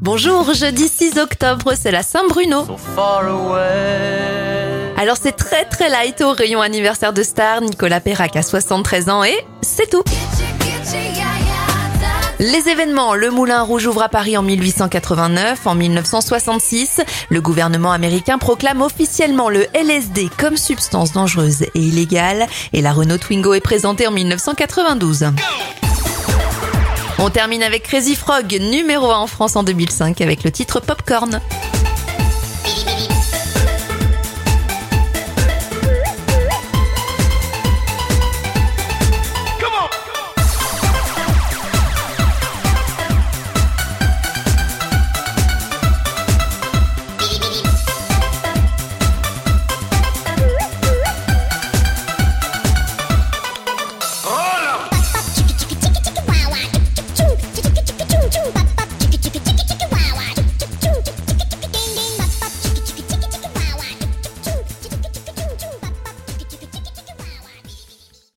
Bonjour, jeudi 6 octobre, c'est la Saint-Bruno. so. Alors c'est très très light au rayon anniversaire de Star, Nicolas Perrac a 73 ans et c'est tout. Les événements, le Moulin Rouge ouvre à Paris en 1889. En 1966, le gouvernement américain proclame officiellement le LSD comme substance dangereuse et illégale et la Renault Twingo est présentée en 1992. On termine avec Crazy Frog, numéro 1 en France en 2005 avec le titre Popcorn.